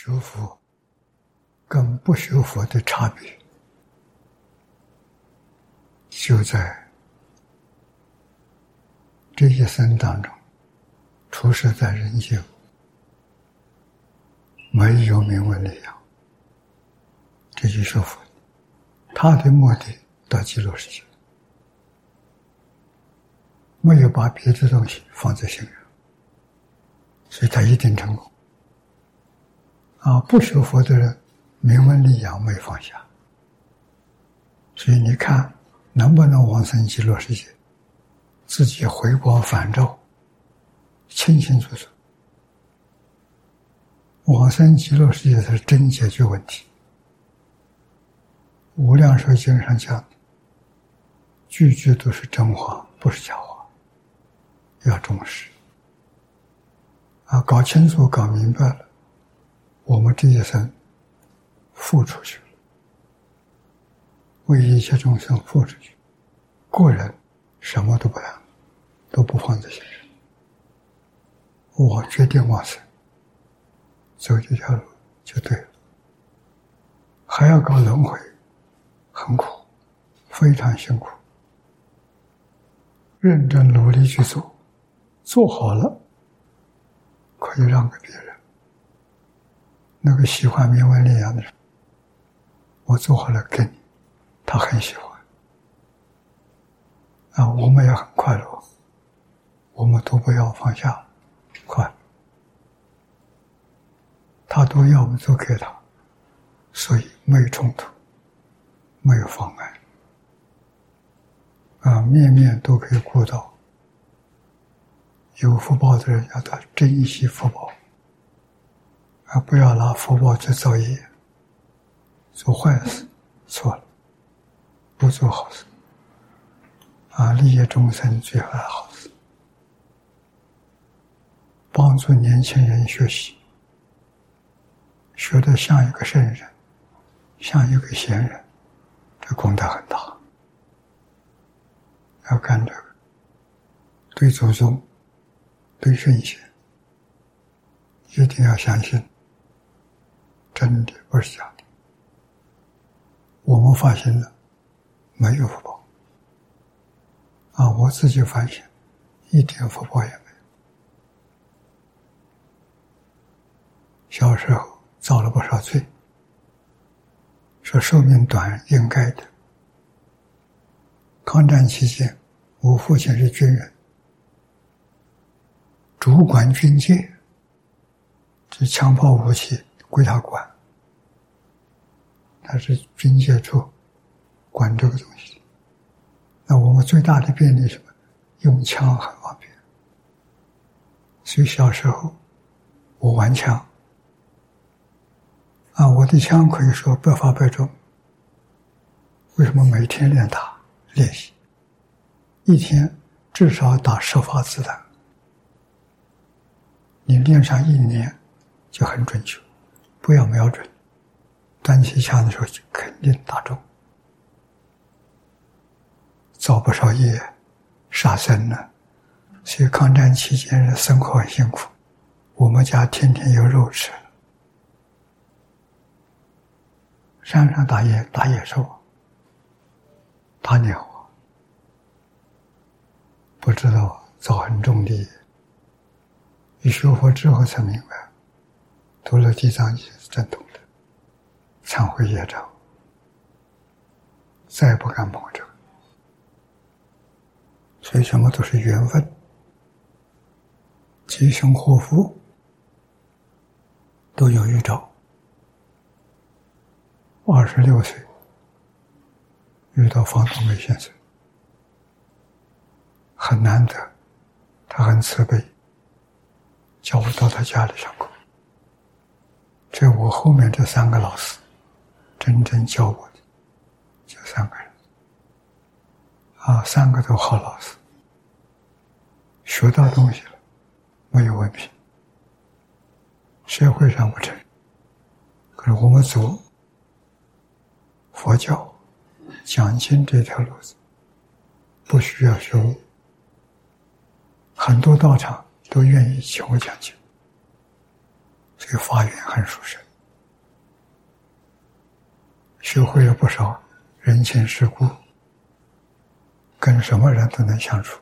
学佛跟不学佛的差别，就在这一生当中，出生在人间，没有名闻利养，这就学佛。他的目的到极乐世界，没有把别的东西放在心上，所以他一定成功。啊，不学佛的人，名闻利养没放下，所以你看能不能往生极乐世界，自己回光返照，清清楚楚。往生极乐世界才是真解决问题。无量寿经上讲，句句都是真话，不是假话，要重视。啊，搞清楚、搞明白了，我们这一生付出去了，为一切众生付出去，个人什么都不谈，都不放在心上。我决定往生，走这条路就对了，还要搞轮回。很苦，非常辛苦。认真努力去做，做好了，可以让给别人。那个喜欢名闻利养的人，我做好了给你，他很喜欢。啊，我们也很快乐，我们都不要放下，快。他都要我们做给他，所以没有冲突。没有妨碍，啊，面面都可以顾到。有福报的人要他珍惜福报，而不要拿福报去造业，做坏事，错了，不做好事，啊，利益众生最好的好事，帮助年轻人学习，学得像一个圣人，像一个贤人。这功德很大，要干这个，对祖宗、对圣贤，一定要相信，真的不是假的。我们发现了，没有福报，啊，我自己发现，一点福报也没有。小时候造了不少罪。说寿命短应该的。抗战期间，我父亲是军人，主管军械，这枪炮武器归他管，他是军械处管这个东西。那我们最大的便利是什么？用枪很方便，所以小时候我玩枪。啊，我的枪可以说百发百中。为什么每天练打练习？一天至少打十发子弹。你练上一年就很准确。不要瞄准，端起枪的时候就肯定打中。造不少业，杀生呢。所以抗战期间的生活很辛苦。我们家天天有肉吃。山上打野打野兽，打鸟，不知道造很重的。一学佛之后才明白，读了《地藏经》是正统的，忏悔业障，再也不敢碰这个。所以什么都是缘分，吉凶祸福都有预兆。二十六岁遇到方东梅先生，很难得，他很慈悲，叫我到他家里上课。这我后面这三个老师，真正教我的，就三个人，啊，三个都好老师，学到东西了，没有问题。社会上不成，可是我们走。佛教讲经这条路子不需要学悟，很多道场都愿意请我讲经，所以法缘很殊胜。学会了不少人情世故，跟什么人都能相处，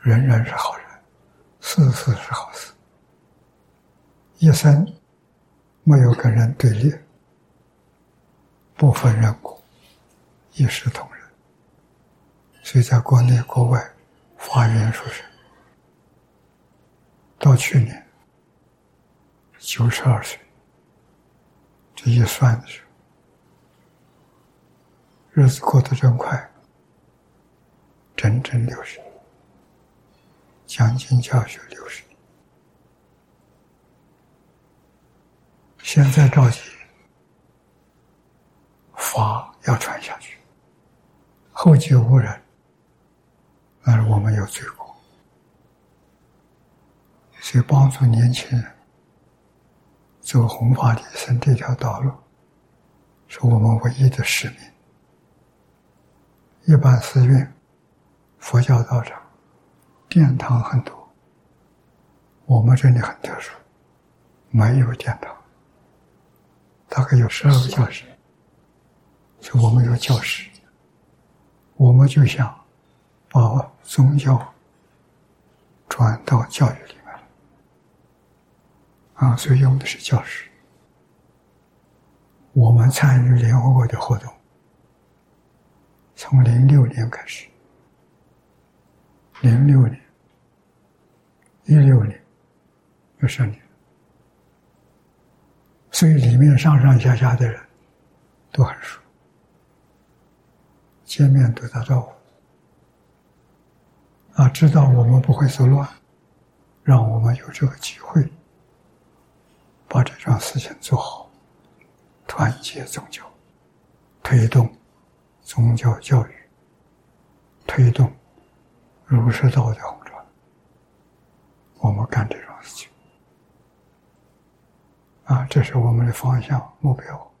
人人是好人，事事是好事，一生没有跟人对立，不分人果，一视同仁，所以在国内国外发愿出生，到去年九十二岁。这一算的时候，日子过得真快，整整六十年，将近教学六十年。现在着急，法要传下去，后继无人，那是我们有罪过，所以帮助年轻人。走弘法利生这条道路，是我们唯一的使命。一般寺院、佛教道场、殿堂很多，我们这里很特殊，没有殿堂，大概有十二个教室，就我们有教室。我们就想把宗教转到教育里。啊，所以用的是教室。我们参与联合国的活动，从零六年开始，零六年、一六年，有十年，所以里面上上下下的人都很熟，见面都打招呼，啊，知道我们不会作乱，让我们有这个机会。把这桩事情做好，团结宗教，推动宗教教育，推动儒释道的弘传。我们干这种事情，啊，这是我们的方向目标。